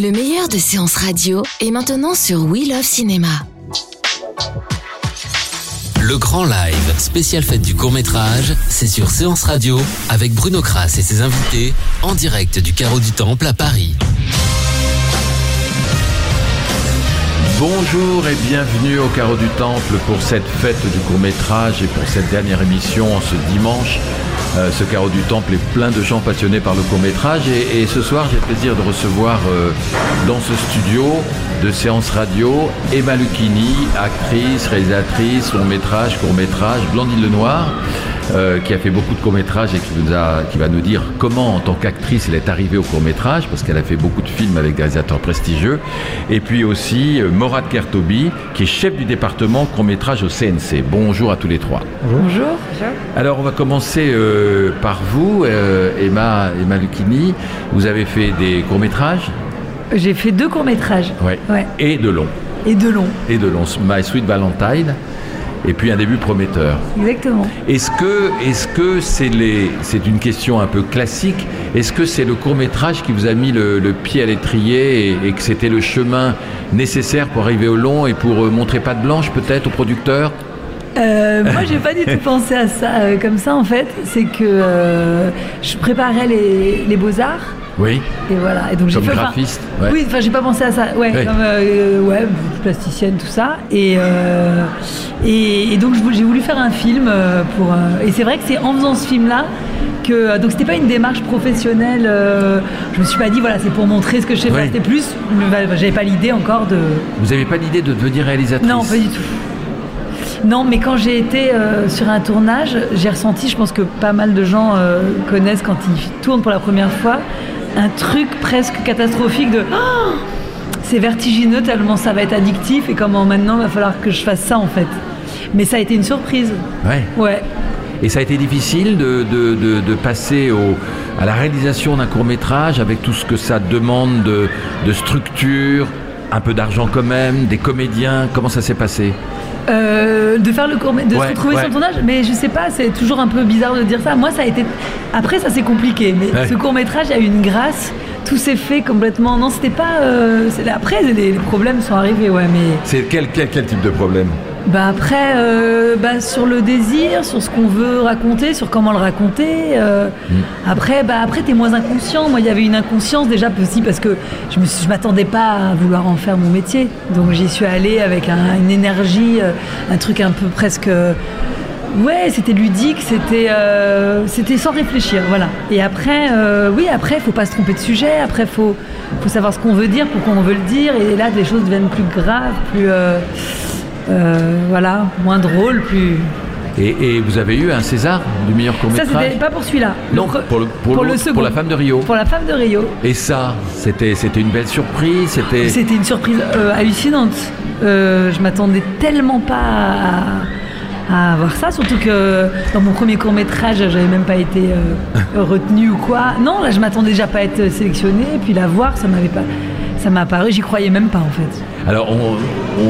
Le meilleur de séances radio est maintenant sur We Love Cinéma. Le grand live, spécial fête du court métrage, c'est sur Séance Radio avec Bruno Kras et ses invités en direct du Carreau du Temple à Paris. Bonjour et bienvenue au Carreau du Temple pour cette fête du court métrage et pour cette dernière émission ce dimanche. Euh, ce Carreau du Temple est plein de gens passionnés par le court métrage et, ce soir j'ai le plaisir de recevoir euh, dans ce studio de séance radio Emma Lucchini, actrice, réalisatrice, long métrage, court métrage, Blandine Lenoir. Euh, qui a fait beaucoup de courts-métrages et qui, nous a, qui va nous dire comment, en tant qu'actrice, elle est arrivée au court-métrage, parce qu'elle a fait beaucoup de films avec des réalisateurs prestigieux. Et puis aussi euh, Morad Kertobi, qui est chef du département court-métrage au CNC. Bonjour à tous les trois. Bonjour. Alors, on va commencer euh, par vous, Emma, Emma Lucchini. Vous avez fait des courts-métrages? J'ai fait deux courts-métrages. ouais. Ouais. et de longs. Et de longs. Et de longs. My Sweet Valentine. Et puis un début prometteur. Exactement. Est-ce que est-ce que c'est les c'est une question un peu classique Est-ce que c'est le court métrage qui vous a mis le, le pied à l'étrier et, et que c'était le chemin nécessaire pour arriver au long et pour euh, montrer patte blanche peut-être au producteur? Euh, moi, j'ai pas du tout pensé à ça euh, comme ça, en fait. C'est que euh, je préparais les, les beaux-arts. Oui. Et voilà. Et donc Comme fait. graphiste, ouais. Oui, enfin, j'ai pas pensé à ça. Ouais, Ouais. comme euh, ouais, plasticienne, tout ça. Et, euh, et, et donc j'ai voulu faire un film euh, pour. euh, et c'est vrai que c'est en faisant ce film-là que. Donc c'était pas une démarche professionnelle. euh, je me suis pas dit voilà, c'est pour montrer ce que je sais. C'était plus. J'avais pas l'idée encore de. Vous n'avez pas l'idée de devenir réalisatrice? Non, pas du tout. Non, mais quand j'ai été euh, sur un tournage, j'ai ressenti, je pense que pas mal de gens euh, connaissent quand ils tournent pour la première fois, un truc presque catastrophique de Ah c'est vertigineux tellement ça va être addictif et comment maintenant il va falloir que je fasse ça en fait. Mais ça a été une surprise. Ouais. Ouais. Et ça a été difficile de, de, de, de passer au, à la réalisation d'un court métrage avec tout ce que ça demande de, de structure, un peu d'argent quand même, des comédiens. Comment ça s'est passé? Euh, de faire le court de Ouais, se retrouver ouais. sur le tournage mais je sais pas c'est toujours un peu bizarre de dire ça. Moi ça a été après ça c'est compliqué. Mais Ouais. ce court métrage a eu une grâce. Tout s'est fait complètement. Non c'était pas euh, après les, les problèmes sont arrivés ouais mais C'est quel, quel, quel type de problème? Bah après euh, bah, sur le désir sur ce qu'on veut raconter sur comment le raconter euh, après bah après t'es moins inconscient moi il y avait une inconscience déjà aussi parce que je me suis- je m'attendais pas à vouloir en faire mon métier donc j'y suis allée avec un- une énergie euh, un truc un peu presque Ouais, c'était ludique, c'était euh, c'était sans réfléchir, voilà. Et après, euh, oui, après, faut pas se tromper de sujet. Après, faut faut savoir ce qu'on veut dire, pourquoi on veut le dire. Et là, les choses deviennent plus graves, plus euh, euh, voilà, moins drôles, plus. et, et vous avez eu un César du meilleur court Ça, métrage c'était pas pour celui-là. Non, pour le, pour, pour le l'autre, second. pour la femme de Rio. Pour la femme de Rio. Et ça, c'était c'était une belle surprise. C'était C'était une surprise euh, hallucinante. Euh, je m'attendais tellement pas à, à avoir ça, surtout que dans mon premier court métrage, j'avais même pas été euh, retenue ou quoi. Non, là, je m'attendais déjà pas à être sélectionnée, et puis la voir, ça m'avait pas, ça m'a apparu, j'y croyais même pas en fait. Alors on,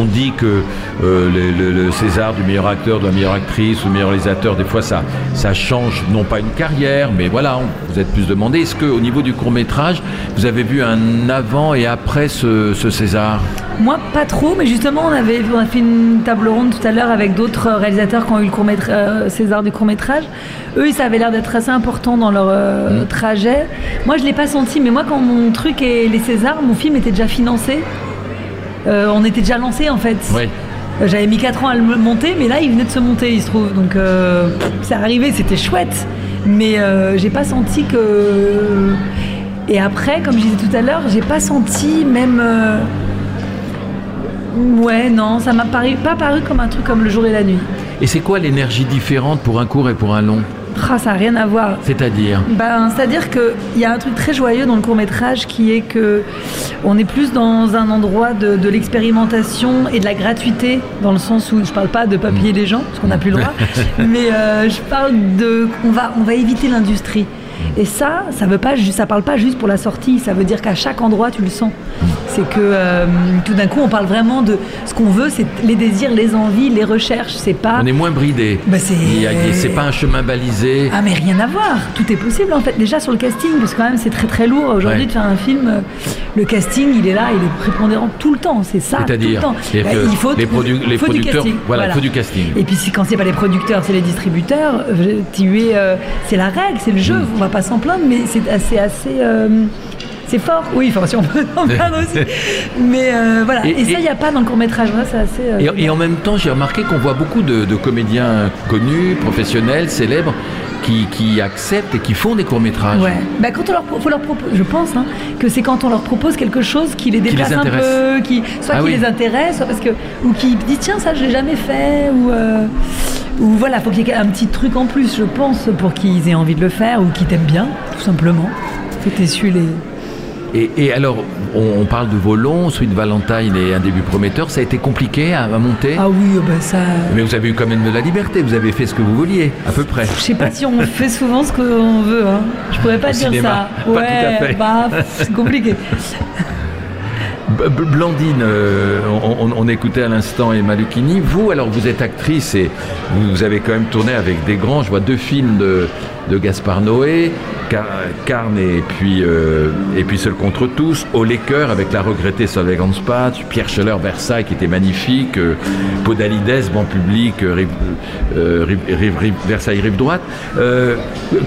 on dit que euh, le, le- le César du meilleur acteur, de la meilleure actrice ou du meilleur réalisateur, des fois ça, ça change non pas une carrière, mais voilà, on- vous êtes plus demandé. Est-ce qu'au niveau du court métrage, vous avez vu un avant et après ce, ce César? Moi, pas trop, mais justement, on, avait, on a fait une table ronde tout à l'heure avec d'autres réalisateurs qui ont eu le court César du court métrage. Eux, ça avait l'air d'être assez important dans leur euh, trajet. Moi, je l'ai pas senti, mais moi, quand mon truc est les Césars, mon film était déjà financé. Euh, on était déjà lancé en fait. Oui. J'avais mis 4 ans à le monter, mais là, il venait de se monter, il se trouve. Donc, euh, c'est arrivé, c'était chouette. Mais euh, j'ai pas senti que. Et après, comme je disais tout à l'heure, j'ai pas senti même. euh, Ouais, non, ça m'a paru, pas paru comme un truc comme le jour et la nuit. Et c'est quoi l'énergie différente pour un court et pour un long? Ah, ça n'a rien à voir. C'est-à-dire Ben, C'est-à-dire qu'il y a un truc très joyeux dans le court métrage qui est que on est plus dans un endroit de, de l'expérimentation et de la gratuité, dans le sens où je parle pas de papiller les gens, parce qu'on n'a plus le droit, mais euh, je parle de. On va, on va éviter l'industrie. Et ça, ça veut pas, ju- ça parle pas juste pour la sortie. Ça veut dire qu'à chaque endroit, tu le sens. C'est que euh, tout d'un coup, on parle vraiment de ce qu'on veut, c'est les désirs, les envies, les recherches. C'est pas. On est moins bridé. Bah, c'est- pas un chemin balisé. Ah mais rien à voir, tout est possible en fait. Déjà sur le casting, parce que quand même c'est très très lourd aujourd'hui Ouais. de faire un film. euh, Le casting, il est là, il est prépondérant tout le temps, c'est ça. tout le C'est-à-dire, Bah, il faut les, produ- faut du producteurs, casting, voilà, il faut du casting. Et puis quand c'est pas les producteurs, c'est les distributeurs. euh, Tu es, euh, c'est la règle, c'est le jeu. Mm. On va pas s'en plaindre, mais c'est assez assez. euh, c'est fort, oui, enfin si on peut en plaindre aussi. Mais euh, voilà, Et- et, ça, il n'y a pas dans le court-métrage, Moi, c'est assez... euh, Et, et en même temps, j'ai remarqué qu'on voit beaucoup de, de comédiens connus, professionnels, célèbres, qui, qui acceptent et qui font des courts-métrages. Ouais. Bah, quand on leur, faut leur propose, je pense hein, que c'est quand on leur propose quelque chose qui les les déplace un peu, qui, soit Ah qui oui. les intéresse, soit parce que ou qui dit tiens ça je l'ai jamais fait ou euh, ou voilà faut qu'il y ait un petit truc en plus je pense pour qu'ils aient envie de le faire ou qu'ils t'aiment bien tout simplement. Faut essuyer les Et, et alors, on, on parle de vos longs, Sweet Valentine et un début prometteur. Ça a été compliqué à, à monter ah oui bah ça Mais vous avez eu quand même de la liberté, vous avez fait ce que vous vouliez, à peu près. je sais pas si on fait souvent ce qu'on veut. Hein. Je pourrais pas Au dire cinéma, ça. pas tout à fait. bah c'est compliqué. Blandine, euh, on, écoutait à l'instant Emma Lucchini. Vous, alors vous êtes actrice et vous avez quand même tourné avec des grands. Je vois deux films de, Gaspard Noé, Car- et puis, euh, et puis Seul contre tous, Au Cœur avec la regrettée Solveig Hanspach, Pierre Scheller, Versailles qui était magnifique, euh, Podalides, Banc Public, Versailles Rive Droite.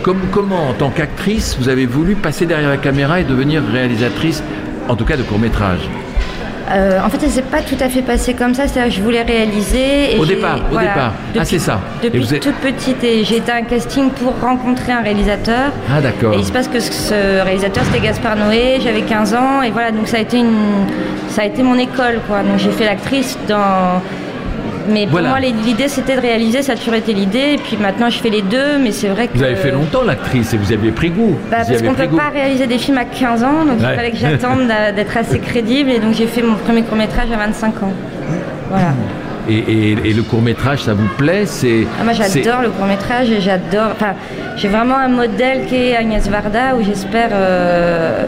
Comme- comment, en tant qu'actrice, vous avez voulu passer derrière la caméra et devenir réalisatrice, en tout cas de court-métrage? Euh, en fait, ça s'est pas tout à fait passé comme ça. C'est-à-dire que je voulais réaliser. Et Au départ, au départ. Ah, c'est ça. Et Depuis vous êtes- toute petite, et j'ai été à un casting pour rencontrer un réalisateur. Ah d'accord. Et il se passe que ce réalisateur, c'était Gaspard Noé. J'avais 15 ans, et voilà. Donc ça a été une, ça a été mon école, quoi. Donc j'ai fait l'actrice dans. Mais pour Voilà. moi, l'idée, c'était de réaliser. Ça a toujours été l'idée. Et puis maintenant, je fais les deux. Mais c'est vrai que. Vous avez fait longtemps l'actrice et vous avez pris goût. Bah, parce qu'on pris peut goût. pas réaliser des films à 15 ans, donc Ouais. il fallait que j'attende d'être assez crédible, et donc j'ai fait mon premier court métrage à 25 ans. Voilà. Et, et- et le court métrage, ça vous plaît? C'est. Ah, moi j'adore le court métrage et j'adore. Enfin, j'ai vraiment un modèle qui est Agnès Varda où j'espère. euh,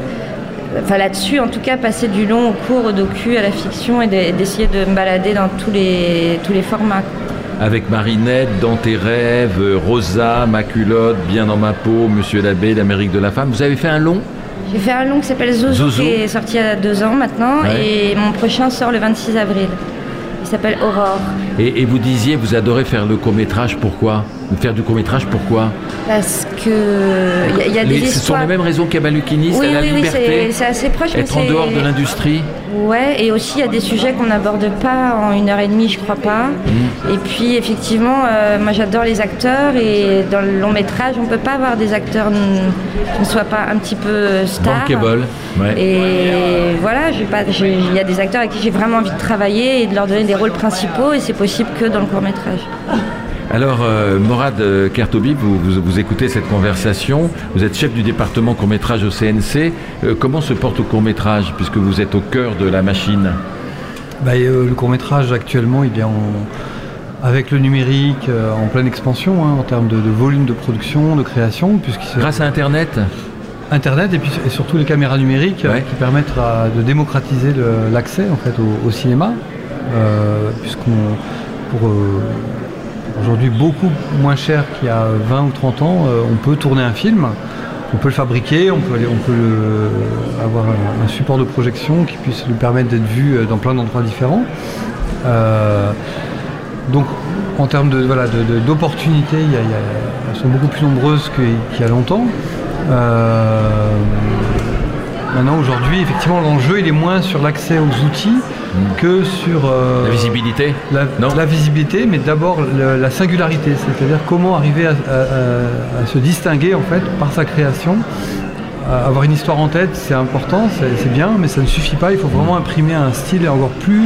Enfin là-dessus, en tout cas, passer du long au court, au docu, à la fiction et d'e- d'essayer de me balader dans tous les, tous les formats. Avec Marinette, Dans tes rêves, Rosa, Ma culotte, Bien dans ma peau, Monsieur l'abbé, l'Amérique de la femme. Vous avez fait un long? J'ai fait un long qui s'appelle Zouzou, Zouzou. qui est sorti il y a deux ans maintenant, Ouais. et mon prochain sort le 26 avril. Il s'appelle Aurore. et, et vous disiez, vous adorez faire le court métrage. Pourquoi? Faire du court métrage, pourquoi? Parce que il y, a- y a des Les- Ce sont histoires. les mêmes raisons qu'Emma Lucchini, Oui, c'est la oui, oui, liberté. c'est assez proche. mais être en dehors de l'industrie. Ouais, et aussi il y a des sujets qu'on n'aborde pas en une heure et demie, je crois pas. Mm. Et puis effectivement, euh, moi j'adore les acteurs et dans le long métrage, on peut pas avoir des acteurs qui ne soient pas un petit peu stars. Bankable. Ouais. Et voilà, il y a des acteurs avec qui j'ai vraiment envie de travailler et de leur donner des rôles principaux, et c'est possible que dans le court métrage. Alors, euh, Morad euh, Kertobi, vous, vous, vous écoutez cette conversation. Vous êtes chef du département court-métrage au CNC. Euh, comment se porte le court-métrage, puisque vous êtes au cœur de la machine Bah, euh, le court métrage actuellement, il est en, avec le numérique en pleine expansion hein, en termes de, de volume de production, de création, puisque Grâce à Internet Internet et puis et surtout les caméras numériques Ouais. qui permettent à- de démocratiser l'accès en fait au, au cinéma, puisqu'on pour beaucoup moins cher qu'il y a 20 ou 30 ans, euh, on peut tourner un film. On peut le fabriquer, on peut, aller- on peut le- avoir un, support de projection qui puisse lui permettre d'être vu euh, dans plein d'endroits différents. Euh, donc, en termes de, voilà, de- d'opportunités, elles sont beaucoup plus nombreuses qu'il y a longtemps. Euh, maintenant, aujourd'hui, effectivement, l'enjeu, il est moins sur l'accès aux outils que sur euh, La visibilité la, Non. la visibilité, mais d'abord le- la singularité, c'est-à-dire comment arriver à, à- à- à se distinguer en fait par sa création. Euh, avoir une histoire en tête, c'est important, c'est c'est bien, mais ça ne suffit pas. Il faut vraiment imprimer un style encore plus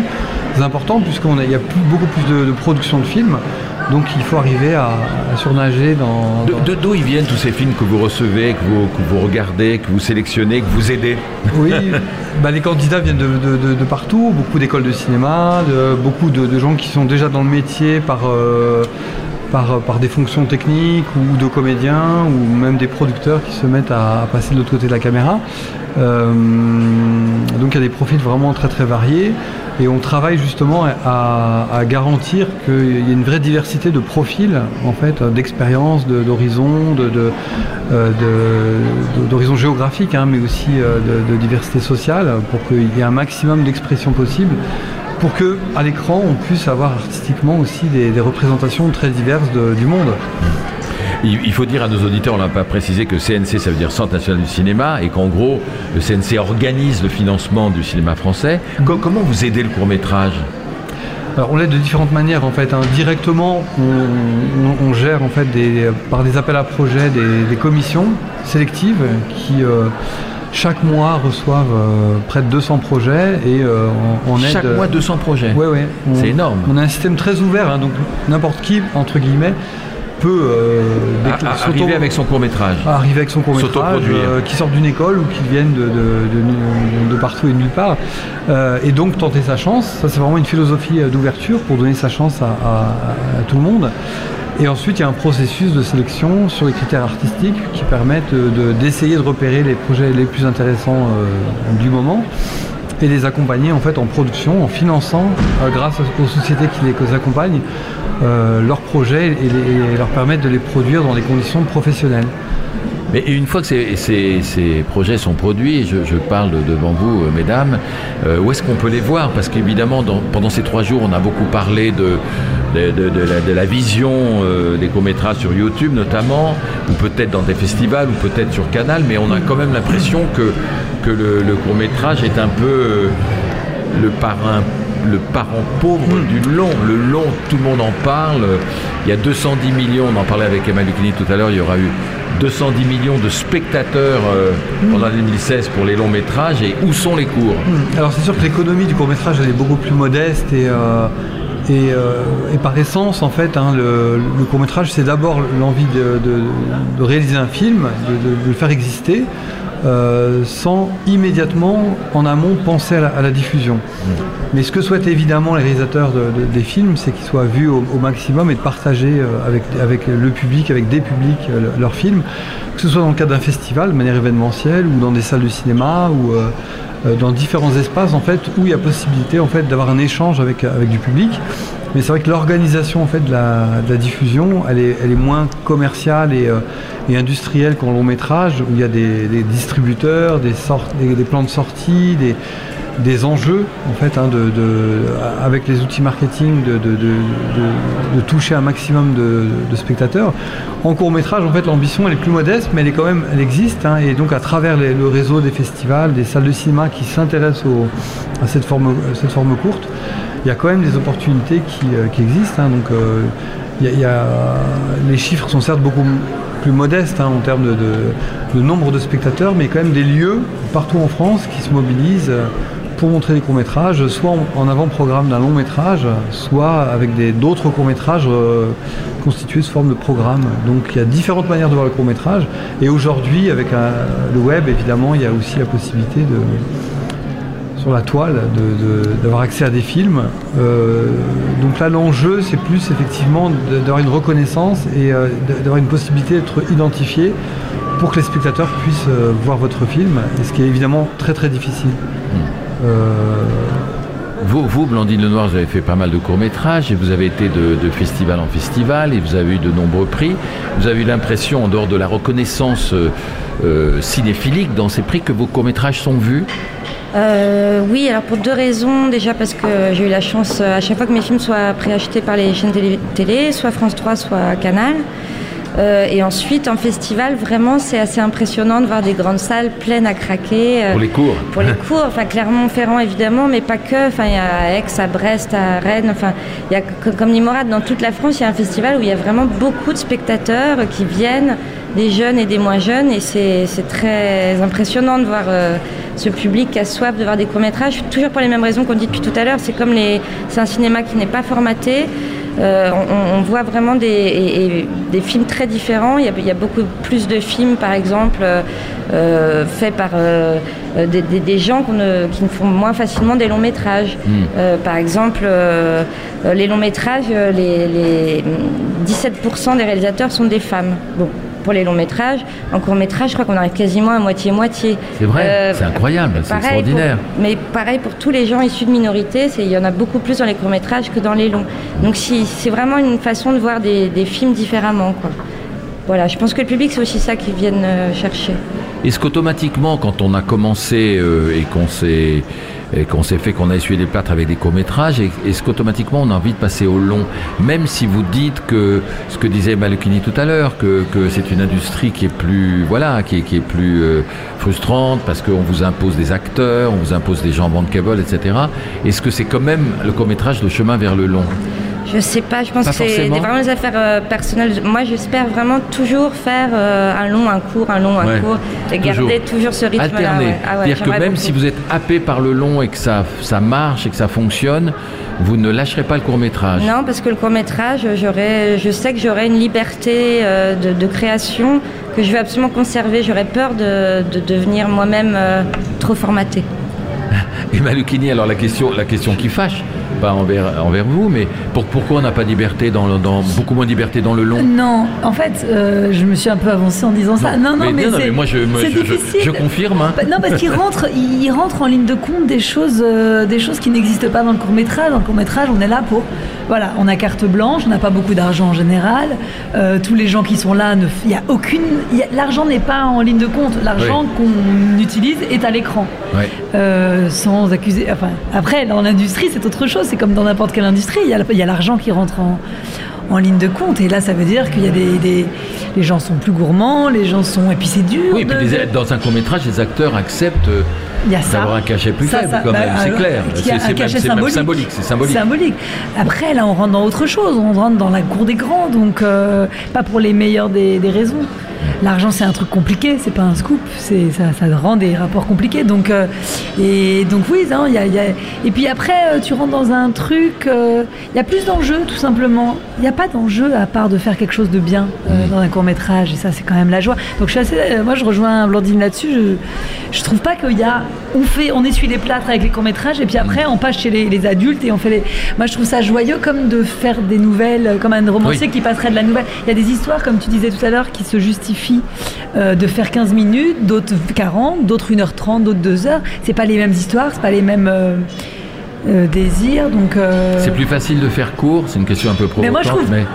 important, puisqu'il y a plus- beaucoup plus de, de production de films. Donc il faut arriver à, à surnager dans. De- dans- de- D'où ils viennent tous ces films que vous recevez, que vous, que vous regardez, que vous sélectionnez, que vous aidez? Oui, bah, les candidats viennent de, de- de- de partout, beaucoup d'écoles de cinéma, beaucoup de, de gens qui sont déjà dans le métier par, euh, par, des fonctions techniques ou de comédiens ou même des producteurs qui se mettent à, passer de l'autre côté de la caméra. Euh, donc il y a des profils vraiment très très variés et on travaille justement à, garantir qu'il y ait une vraie diversité de profils, en fait, d'expériences, d'horizons, euh, d'horizons géographiques, hein, mais aussi euh, de, diversité sociale, pour qu'il y ait un maximum d'expression possible pour que à l'écran on puisse avoir artistiquement aussi des, représentations très diverses du monde. Il, faut dire à nos auditeurs, on n'a pas précisé que CNC, ça veut dire Centre national du cinéma, et qu'en gros, le CNC organise le financement du cinéma français. comment vous aidez le court métrage alors, on l'aide de différentes manières en fait. Hein. Directement, on, gère en fait par des appels à projets des, commissions sélectives qui euh, chaque mois reçoivent euh, près de 200 projets et euh, on, aide. Chaque mois 200 projets. Oui, oui. C'est énorme. On a un système très ouvert, hein, donc n'importe qui entre guillemets peut euh, arriver avec son court métrage. Arriver avec son court métrage, euh, qui sort d'une école ou qui viennent de, partout et de nulle part. Euh, et donc tenter sa chance. Ça c'est vraiment une philosophie d'ouverture pour donner sa chance à, tout le monde. Et ensuite, il y a un processus de sélection sur les critères artistiques qui permettent d'essayer de, repérer les projets les plus intéressants du moment et les accompagner en fait en production, en finançant, grâce aux sociétés qui les accompagnent, euh, leurs projets et, leur permettre de les produire dans des conditions professionnelles. Mais une fois que ces, projets sont produits, je, je, parle devant vous, euh, mesdames, euh, où est-ce qu'on peut les voir? Parce qu'évidemment, pendant ces trois jours, on a beaucoup parlé de, de, la, vision des courts-métrages sur YouTube notamment, ou peut-être dans des festivals, ou peut-être sur Canal, mais on a quand même l'impression que, que le, le court-métrage est un peu le parrain le parent pauvre hmm. du long. Le long, tout le monde en parle. Il y a 210 millions, on en parlait avec Emma Lucchini tout à l'heure, il y aura eu 210 millions de spectateurs euh, pendant 2016 pour les longs métrages. Et où sont les courts hmm. Alors c'est sûr que l'économie du court métrage elle est beaucoup plus modeste et, euh, euh, et, par essence en fait hein, le, court métrage c'est d'abord l'envie de, réaliser un film, de le faire exister. Euh, sans immédiatement en amont penser à la, diffusion. Mm. Mais ce que souhaitent évidemment les réalisateurs des films, c'est qu'ils soient vus au, maximum et de partager euh, avec, avec le public, avec des publics, euh, leurs films, que ce soit dans le cadre d'un festival de manière événementielle ou dans des salles de cinéma ou dans différents espaces en fait où il y a possibilité en fait d'avoir un échange avec, avec du public. Mais c'est vrai que l'organisation en fait de la, diffusion, elle est, moins commerciale et et industriel qu'en long métrage, où il y a des, distributeurs, des, plans de sortie, des, enjeux, en fait, hein, avec les outils marketing, de, toucher un maximum de, spectateurs. En court métrage, en fait, l'ambition, est plus modeste, mais elle existe. Hein, et donc, à travers le réseau des festivals, des salles de cinéma qui s'intéressent à cette forme courte, il y a quand même des opportunités qui, euh, existent. Hein, donc, euh, les chiffres sont certes beaucoup plus modeste hein, en termes de, nombre de spectateurs, mais quand même des lieux partout en France qui se mobilisent pour montrer des courts-métrages, soit en, avant-programme d'un long-métrage, soit avec d'autres courts-métrages euh, constitués sous forme de programme. Donc il y a différentes manières de voir le court-métrage. Et aujourd'hui, avec le web, évidemment, il y a aussi la possibilité de, sur la toile, d'avoir accès à des films. Euh, donc là, l'enjeu, c'est plus effectivement d'avoir une reconnaissance et euh, d'avoir une possibilité d'être identifié pour que les spectateurs puissent euh, voir votre film, ce qui est évidemment très très difficile. Hmm. Vous, vous, Blandine Lenoir, vous avez fait pas mal de courts-métrages et vous avez été de, de, festival en festival et vous avez eu de nombreux prix. Vous avez eu l'impression, en dehors de la reconnaissance cinéphilique dans ces prix, que vos courts-métrages sont vus? Euh, oui, alors pour deux raisons. Déjà parce que j'ai eu la chance euh, à chaque fois que mes films soient préachetés par les chaînes télé, soit France 3, soit Canal. Euh, et ensuite, en festival, vraiment, c'est assez impressionnant de voir des grandes salles pleines à craquer. pour les cours Pour les cours, enfin, Clermont-Ferrand, évidemment, mais pas que. Enfin, il y a Aix, à Brest, à Rennes. Enfin, il y a, comme dit Morad, dans toute la France, il y a un festival où il y a vraiment beaucoup de spectateurs qui viennent, des jeunes et des moins jeunes. Et c'est très impressionnant de voir ce public qui a soif de voir des courts-métrages, toujours pour les mêmes raisons qu'on dit depuis tout à l'heure. C'est comme les, c'est un cinéma qui n'est pas formaté. Euh, on, on voit vraiment des, et- et des films très différents. Il y, a, il y a beaucoup plus de films, par exemple, euh, euh, faits par euh, des, des- des gens ne- qui ne font moins facilement des longs métrages. Euh, par exemple, les longs métrages, les, les 17% des réalisateurs sont des femmes. Bon. Pour les longs métrages, en court métrage, je crois qu'on arrive quasiment à moitié-moitié. C'est vrai, Euh, c'est incroyable, c'est extraordinaire. pour- mais pareil pour tous les gens issus de minorités, il y en a beaucoup plus dans les courts-métrages que dans les longs. Donc si, c'est vraiment une façon de voir des, des films différemment. Quoi. Voilà, je pense que le public, c'est aussi ça qu'ils viennent euh, chercher. Est-ce qu'automatiquement, quand on a commencé euh, et qu'on s'est qu'on s'est fait qu'on a essuyé des plâtres avec des courts-métrages, et- est-ce qu'automatiquement on a envie de passer au long Même si vous dites que, ce que disait Malukini tout à l'heure, que, que c'est une industrie qui est plus, voilà, qui est, qui est plus euh, frustrante parce qu'on vous impose des acteurs, on vous impose des gens bankable, etc. Est-ce que c'est quand même le court-métrage le chemin vers le long? Je sais pas, je pense Pas que c'est vraiment des affaires euh, personnelles. Moi, j'espère vraiment toujours faire euh, un long, un court, un long, un Ouais, court, et garder toujours ce rythme-là. Alterner. ouais. Ah ouais, C'est-à-dire que même beaucoup. si vous êtes happé par le long et que ça, ça marche et que ça fonctionne, vous ne lâcherez pas le court-métrage. Non, parce que le court métrage, je sais que j'aurai une liberté euh, de, de création que je vais absolument conserver. J'aurais peur de, de devenir moi-même trop formatée. Et Malukini, alors la question, la question qui fâche, pas envers, envers vous, mais pour- pourquoi on n'a pas de liberté dans, beaucoup moins de liberté dans le long Non, en fait, euh, je me suis un peu avancée en disant ça. Non, non, mais, mais, non, mais moi je, moi, je, je- difficile. je confirme. hein. Bah, non, parce qu'il rentre, il rentre en ligne de compte des choses, euh, des choses qui n'existent pas dans le court métrage. Dans le court métrage, on est là pour, voilà, on a carte blanche, on n'a pas beaucoup d'argent en général. Euh, tous les gens qui sont là, il y a aucune, l'argent n'est pas en ligne de compte. L'argent qu'on utilise est à l'écran. Euh, sans accuser. Enfin, après, dans l'industrie, c'est autre chose. C'est comme dans n'importe quelle industrie. Il y a, l'argent qui rentre en en ligne de compte et là ça veut dire qu'il y a des, des- les gens sont plus gourmands les gens sont et puis c'est dur Oui, et puis de- les- dans un court-métrage, les acteurs acceptent euh, Il y a ça. d'avoir un cachet plus Ça, faible ça, quand bah, même, c'est alors, clair. C'est- cachet même symbolique. symbolique, c'est symbolique. Symbolique. Après, là, on rentre dans autre chose. On rentre dans la cour des grands, donc euh, pas pour les meilleures des, des raisons. L'argent, c'est un truc compliqué, c'est pas un scoop. C'est ça, ça rend des rapports compliqués. Donc, euh, et donc oui, hein, y a, y a- Et puis après, euh, tu rentres dans un truc. euh, Il y a plus d'enjeux, tout simplement. Il n'y a pas d'enjeu à part de faire quelque chose de bien euh, dans un court métrage. Et ça, c'est quand même la joie. Donc, je suis assez. moi, je rejoins Blandine là-dessus. Je, je trouve pas qu'il y a. On fait, on essuie les plâtres avec les courts métrages et puis après, on passe chez les, les adultes et on fait les. Moi, je trouve ça joyeux comme de faire des nouvelles, comme un romancier Oui. qui passerait de la nouvelle. Il y a des histoires, comme tu disais tout à l'heure, qui se justifient euh, de faire 15 minutes, d'autres 40, d'autres 1h30, d'autres 2 heures. C'est pas les mêmes histoires, c'est pas les mêmes euh, euh, désirs. Donc, euh, C'est plus facile de faire court, c'est une question un peu Mais moi, provocante, je trouve mais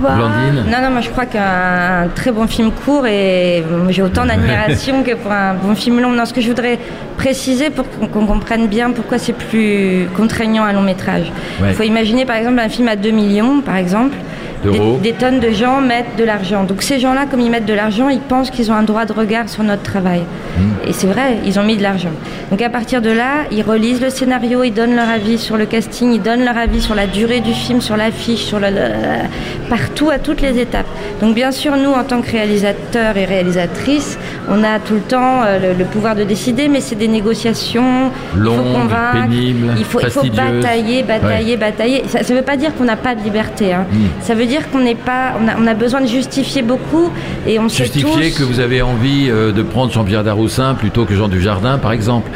Blandine Non, non, moi je crois qu'un très bon film court et j'ai autant d'admiration que pour un bon film long. Non, ce que je voudrais préciser pour qu'on qu'on comprenne bien pourquoi c'est plus contraignant un long métrage. Il Ouais. faut imaginer par exemple un film à 2 millions, par exemple. D'euros. Des, des tonnes de gens mettent de l'argent. Donc ces gens-là, comme ils mettent de l'argent, ils pensent qu'ils ont un droit de regard sur notre travail. Mmh. Et c'est vrai, ils ont mis de l'argent. Donc à partir de là, ils relisent le scénario, ils donnent leur avis sur le casting, ils donnent leur avis sur la durée du film, sur l'affiche, sur le, le- partout, à toutes les étapes. Donc bien sûr, nous, en tant que réalisateurs et réalisatrices, on a tout le temps euh, le, le pouvoir de décider, mais c'est des négociations. il faut convaincre, pénibles, il faut, il faut fastidieuses. batailler, batailler, batailler. Ça ne veut pas dire qu'on n'a pas de liberté. hein. Mm. Ça veut dire qu'on n'est pas, on a, on a besoin de justifier beaucoup et on sait justifier tous. que vous avez envie euh, de prendre Jean-Pierre Daroussin plutôt que Jean Dujardin, par exemple.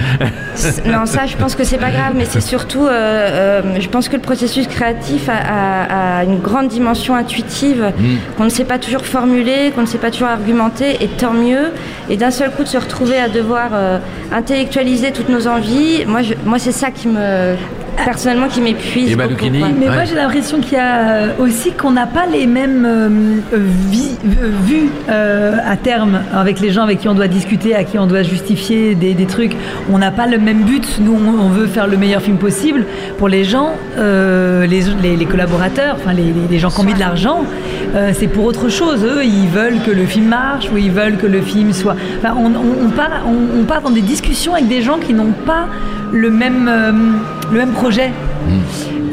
Non, ça, je pense que c'est pas grave, mais c'est surtout, euh, euh, je pense que le processus créatif a, a- a une grande dimension intuitive Mm. qu'on ne sait pas toujours formuler, qu'on ne sait pas toujours argumenter, et tant mieux. Et d'un seul coup, de se retrouver à devoir euh, intellectualiser toutes nos envies, moi, je- moi, c'est ça qui me, personnellement, qui m'épuise. Et. Mais Ouais. moi j'ai l'impression qu'il y a euh, aussi qu'on n'a pas les mêmes euh, euh, vi- euh, vues euh, à terme avec les gens avec qui on doit discuter, à qui on doit justifier des, des trucs. On n'a pas le même but. Nous on, on veut faire le meilleur film possible. Pour les gens, euh, les, les- les collaborateurs, enfin les, les- les gens qui ont mis de l'argent, euh, c'est pour autre chose. Eux ils veulent que le film marche ou ils veulent que le film soit. Enfin on, on- on part, on, on part dans des discussions avec des gens qui n'ont pas le même, euh, le même projet.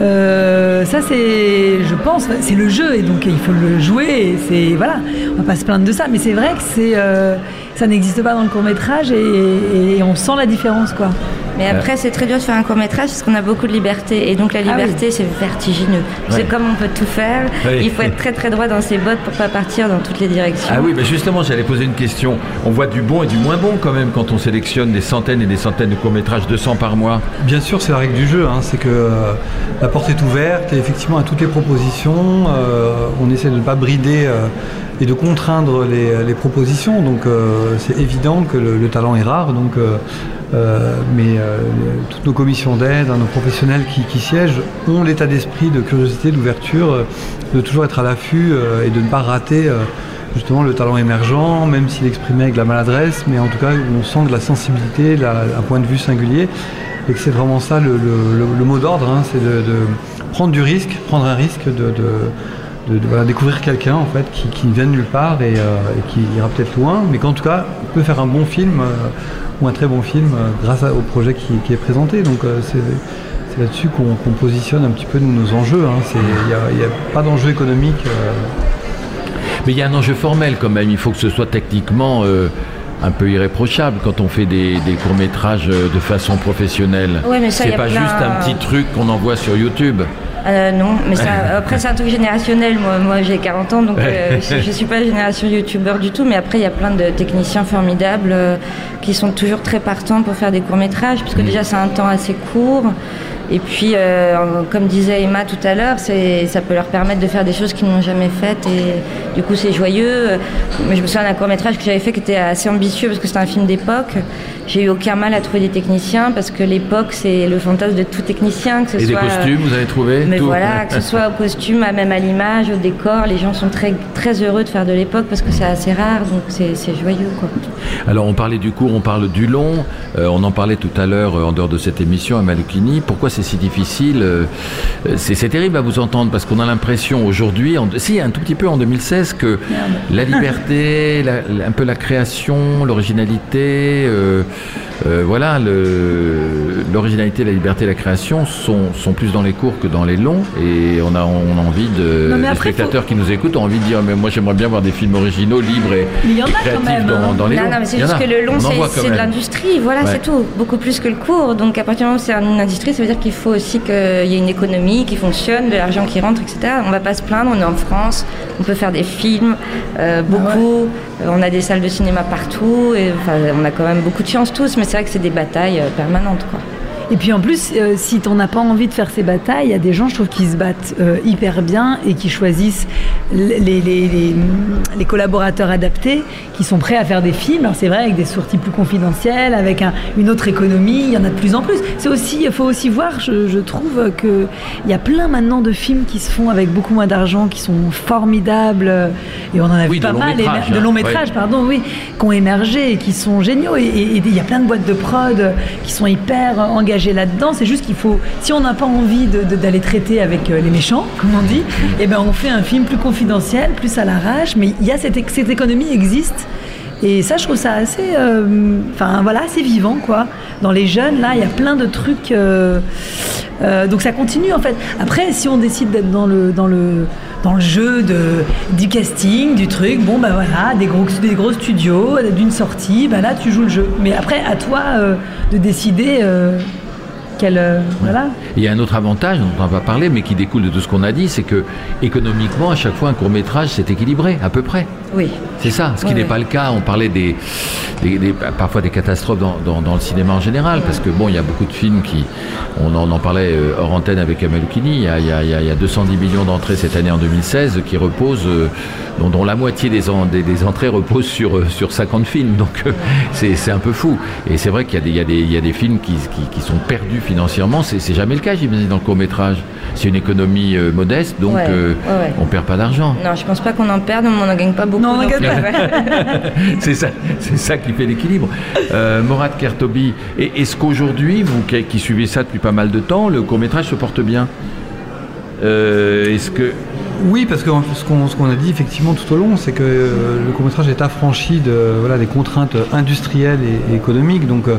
Euh, ça c'est, je pense, c'est le jeu et donc il faut le jouer. Et c'est voilà, on va pas se plaindre de ça, mais c'est vrai que c'est, euh, ça n'existe pas dans le court métrage et, et on sent la différence quoi. Mais après, c'est très dur de faire un court métrage parce qu'on a beaucoup de liberté. Et donc la Ah oui. liberté, c'est vertigineux. Ouais. C'est comme on peut tout faire. Oui. Il faut être très très droit dans ses bottes pour pas partir dans toutes les directions. Ah oui, mais justement, j'allais poser une question. On voit du bon et du moins bon quand même quand on sélectionne des centaines et des centaines de courts-métrages, 200 par mois. Bien sûr, c'est la règle du jeu. hein, c'est que euh, la porte est ouverte et effectivement à toutes les propositions, euh, on essaie de ne pas brider euh, et de contraindre les, les propositions. Donc euh, c'est évident que le, le talent est rare. Donc, euh, euh, mais euh, toutes nos commissions d'aide, hein, nos professionnels qui, siègent ont l'état d'esprit de curiosité, d'ouverture, euh, de toujours être à l'affût et de ne pas rater. justement le talent émergent, même s'il exprimé avec de la maladresse, mais en tout cas on sent de la sensibilité, un point de vue singulier, et que c'est vraiment ça le, mot d'ordre, hein, c'est de, prendre du risque, prendre un risque de- de- de, voilà, découvrir quelqu'un en fait qui, qui vient de nulle part et, euh, et qui ira peut-être loin, mais qu'en tout cas on peut faire un bon film euh, ou un très bon film euh, grâce à- au projet qui, qui est présenté. Donc euh, c'est là-dessus qu'on positionne un petit peu nous, nos enjeux. hein. Il n'y a, il y a pas d'enjeu économique. euh, Mais il y a un enjeu formel quand même. Il faut que ce soit techniquement euh, un peu irréprochable quand on fait des, des courts-métrages de façon professionnelle. Ouais, c'est pas plein- juste un petit truc qu'on envoie sur YouTube. Euh, non, mais ça, après c'est un truc générationnel. Moi, moi j'ai 40 ans, donc euh, je, je suis pas génération youtubeur du tout. Mais après, il y a plein de techniciens formidables euh, qui sont toujours très partants pour faire des courts métrages, parce que déjà c'est un temps assez court. Et puis, euh, comme disait Emma tout à l'heure, ça peut leur permettre de faire des choses qu'ils n'ont jamais faites. Et du coup, c'est joyeux. Mais je me souviens d'un court métrage que j'avais fait qui était assez ambitieux parce que c'était un film d'époque. J'ai eu aucun mal à trouver des techniciens parce que l'époque, c'est le fantasme de tout technicien, que ce Et des soit costumes, vous avez trouvé mais Tout. voilà, que ce soit au costume, même à l'image, au décor, les gens sont très, très heureux de faire de l'époque parce que c'est assez rare, donc c'est joyeux. Quoi. Alors on parlait du court, on parle du long. Euh, on en parlait tout à l'heure euh, en dehors de cette émission à Malukini. Pourquoi c'est si difficile euh, C'est terrible à vous entendre parce qu'on a l'impression aujourd'hui, si un tout petit peu en 2016, que la liberté, la- un peu la création, l'originalité, euh, euh, voilà, l'originalité, la liberté, la création sont, sont plus dans les courts que dans les longs. Et on a, on a envie de, Non, les spectateurs qui nous écoutent ont envie de dire, mais moi j'aimerais bien voir des films originaux, libres et, Mais y en a et quand créatifs même, dans, hein. dans les Non, longs. non, mais c'est juste a. que le long, c'est de l'industrie, voilà, Ouais. c'est tout. Beaucoup plus que le court. Donc à partir du moment où c'est une industrie, ça veut dire qu'il faut aussi qu'il y ait une économie qui fonctionne, de l'argent qui rentre, etc. On va pas se plaindre, on est en France, on peut faire des films, euh, beaucoup, Euh, on a des salles de cinéma partout, et, enfin, on a quand même beaucoup de chance tous, mais c'est vrai que c'est des batailles euh, permanentes. Quoi. Et puis en plus, euh, si t'en as pas envie de faire ces batailles, il y a des gens, je trouve, qui se battent euh, hyper bien et qui choisissent les, les, les- les- les collaborateurs adaptés, qui sont prêts à faire des films. Alors c'est vrai, avec des sorties plus confidentielles, avec un- une autre économie, il y en a de plus en plus. C'est aussi, faut aussi voir, je, je trouve que il y a plein maintenant de films qui se font avec beaucoup moins d'argent, qui sont formidables. Et on en a Oui, vu pas mal, métrage, de hein. long métrage, Ouais. pardon, oui, qui ont émergé et qui sont géniaux. Et il y a plein de boîtes de prod qui sont hyper euh, là-dedans. C'est juste qu'il faut, si on n'a pas envie d'aller traiter avec euh, les méchants, comme on dit, eh ben on fait un film plus confidentiel, plus à l'arrache. Mais il y a cette, éc- cette économie existe. Et ça, je trouve ça assez, euh, enfin voilà, assez vivant quoi. Dans les jeunes, là, il y a plein de trucs. euh, donc ça continue en fait. Après, si on décide d'être dans le dans le dans le jeu de du casting, du truc, bon ben voilà, des gros des gros studios, d'une sortie, ben là tu joues le jeu. Mais après, à toi de décider euh, voilà. Il y a un autre avantage dont on va parler, mais qui découle de tout ce qu'on a dit, c'est que économiquement, à chaque fois, un court métrage, c'est équilibré, à peu près. Oui. C'est ça, ce qui Ouais, n'est ouais. pas le cas. On parlait des, des- des- parfois des catastrophes dans, dans- dans le cinéma en général, parce que bon, il y a beaucoup de films qui, on en, on en parlait euh, hors antenne avec Amalukini, il y a, il y a- il y a- il y a 210 millions d'entrées cette année en 2016 qui reposent, euh, dont, dont la moitié des, en- des- des entrées reposent sur, euh, sur 50 films. Donc c'est un peu fou. Et c'est vrai qu'il y, a des- y, a films qui, qui- qui sont perdus financièrement. C'est jamais le cas, j'imagine, dans le court métrage. C'est une économie euh, modeste, donc Ouais, euh, ouais, ouais. on perd pas d'argent. Non, je pense pas qu'on en perde, mais on n'en gagne pas beaucoup. Non, on gagne pas. Ouais. c'est ça, c'est ça qui fait l'équilibre. Euh, Morad Kertobi, est-ce qu'aujourd'hui, vous qui, qui suivez ça depuis pas mal de temps, le court métrage se porte bien? Euh, Est-ce que Oui, parce que ce qu'on a dit effectivement tout au long, c'est que euh, le court-métrage est affranchi de, voilà, des contraintes industrielles et, et économiques. Donc, euh,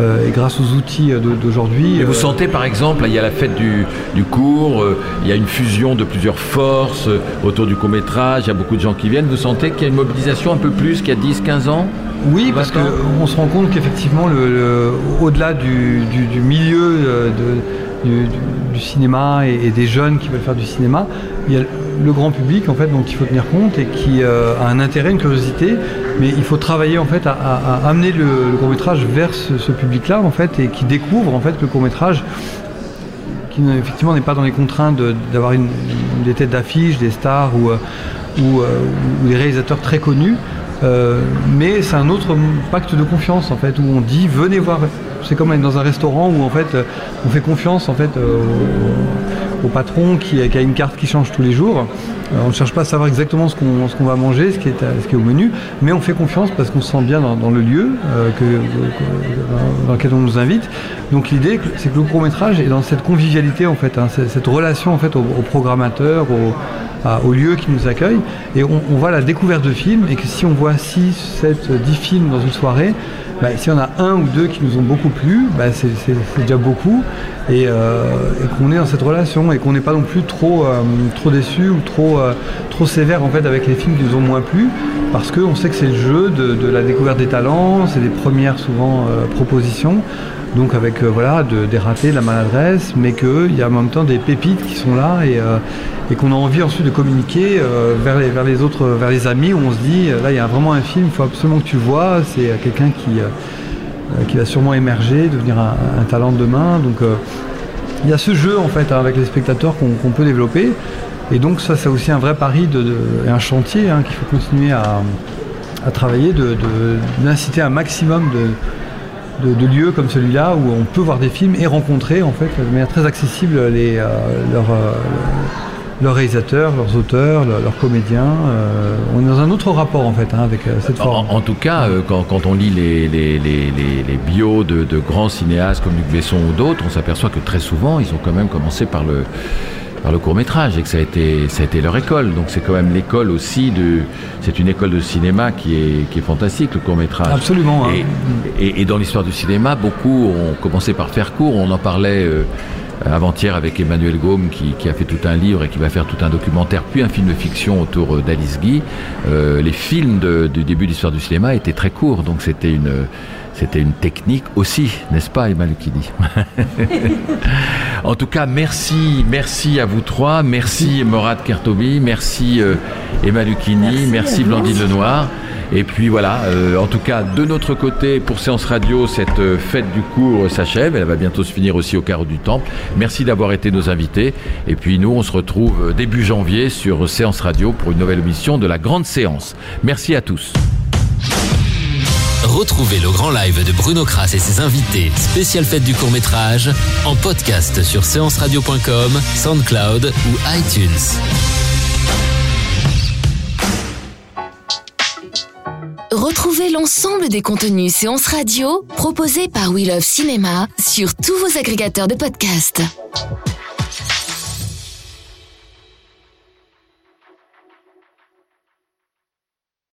euh, et grâce aux outils de- d'aujourd'hui. vous euh, sentez par exemple, il y a la fête du, du cours, euh, il y a une fusion de plusieurs forces autour du court métrage, il y a beaucoup de gens qui viennent. Vous sentez qu'il y a une mobilisation un peu plus qu'il y a 10-15 ans? Oui, parce qu'on se rend compte qu'effectivement, le, au-delà du, milieu euh, du, cinéma et, des jeunes qui veulent faire du cinéma, il y a le grand public en fait dont il faut tenir compte et qui euh, a un intérêt, une curiosité, mais il faut travailler en fait à, amener le, court métrage vers ce, public-là en fait et qui découvre en fait le court métrage qui effectivement n'est pas dans les contraintes d'avoir des têtes d'affiche, des stars ou, euh, ou, des réalisateurs très connus, euh, mais c'est un autre pacte de confiance en fait où on dit venez voir. C'est comme être dans un restaurant où en fait on fait confiance en fait euh, au, patron qui, a une carte qui change tous les jours. Euh, on ne cherche pas à savoir exactement ce qu'on va manger, ce qui, est, au menu, mais on fait confiance parce qu'on se sent bien dans, le lieu dans lequel on nous invite. Donc l'idée, c'est que le court métrage est dans cette convivialité en fait, hein, cette relation en fait au, programmateur, au, au lieu qui nous accueille. Et on, voit la découverte de films et que si on voit 6, 7, 10 films dans une soirée, bah, si on a un ou deux qui nous ont beaucoup plu, bah, c'est déjà beaucoup. Euh, et, qu'on est dans cette relation et qu'on n'est pas non plus trop, euh, trop déçu ou trop, euh, trop sévère en fait avec les films qui nous ont moins plu parce qu'on sait que c'est le jeu de, la découverte des talents, c'est des premières souvent propositions donc avec voilà des ratés, de la maladresse, mais qu'il y a en même temps des pépites qui sont là et, et qu'on a envie ensuite de communiquer euh, vers, les, autres, vers les amis, où on se dit, là il y a vraiment un film, il faut absolument que tu vois, c'est quelqu'un qui, euh, qui va sûrement émerger, devenir un, talent de demain. Donc euh, il y a ce jeu en fait hein, avec les spectateurs qu'on peut développer. Et donc ça c'est aussi un vrai pari de, et un chantier hein, qu'il faut continuer à, travailler, d'inciter un maximum de, lieux comme celui-là où on peut voir des films et rencontrer en fait de manière très accessible les, leurs, leurs réalisateurs, leurs auteurs, leurs, comédiens. Euh, on est dans un autre rapport en fait hein, avec euh, cette forme. En, tout cas, euh, quand, on lit les, les, bios de, grands cinéastes comme Luc Besson ou d'autres, on s'aperçoit que très souvent, ils ont quand même commencé par le, par le court métrage et que ça a été, ça a été leur école. Donc c'est quand même l'école aussi de. C'est une école de cinéma qui est, qui est fantastique, le court métrage. Absolument. Hein. Et, dans l'histoire du cinéma, beaucoup ont commencé par faire court. On en parlait. Euh, avant-hier avec Emmanuel Gaume qui, a fait tout un livre et qui va faire tout un documentaire puis un film de fiction autour euh, d'Alice Guy. Euh, les films du début de l'histoire du cinéma étaient très courts, donc c'était une c'était une technique aussi, n'est-ce pas, Emma Lucchini En tout cas, merci, merci à vous trois, merci Morad Kertobi, merci Emma Lucchini, merci, Blandine Lenoir. Et puis voilà, euh, en tout cas, de notre côté, pour Séance Radio, cette euh, fête du cours s'achève. Elle va bientôt se finir aussi au carreau du Temple. Merci d'avoir été nos invités. Et puis nous, on se retrouve euh, début janvier sur Séance Radio pour une nouvelle émission de la grande séance. Merci à tous. Retrouvez le grand live de Bruno Kras et ses invités, spécial fête du court métrage, en podcast sur séanceradio.com, SoundCloud ou iTunes. Retrouvez l'ensemble des contenus séances radio proposés par We Love Cinéma sur tous vos agrégateurs de podcasts.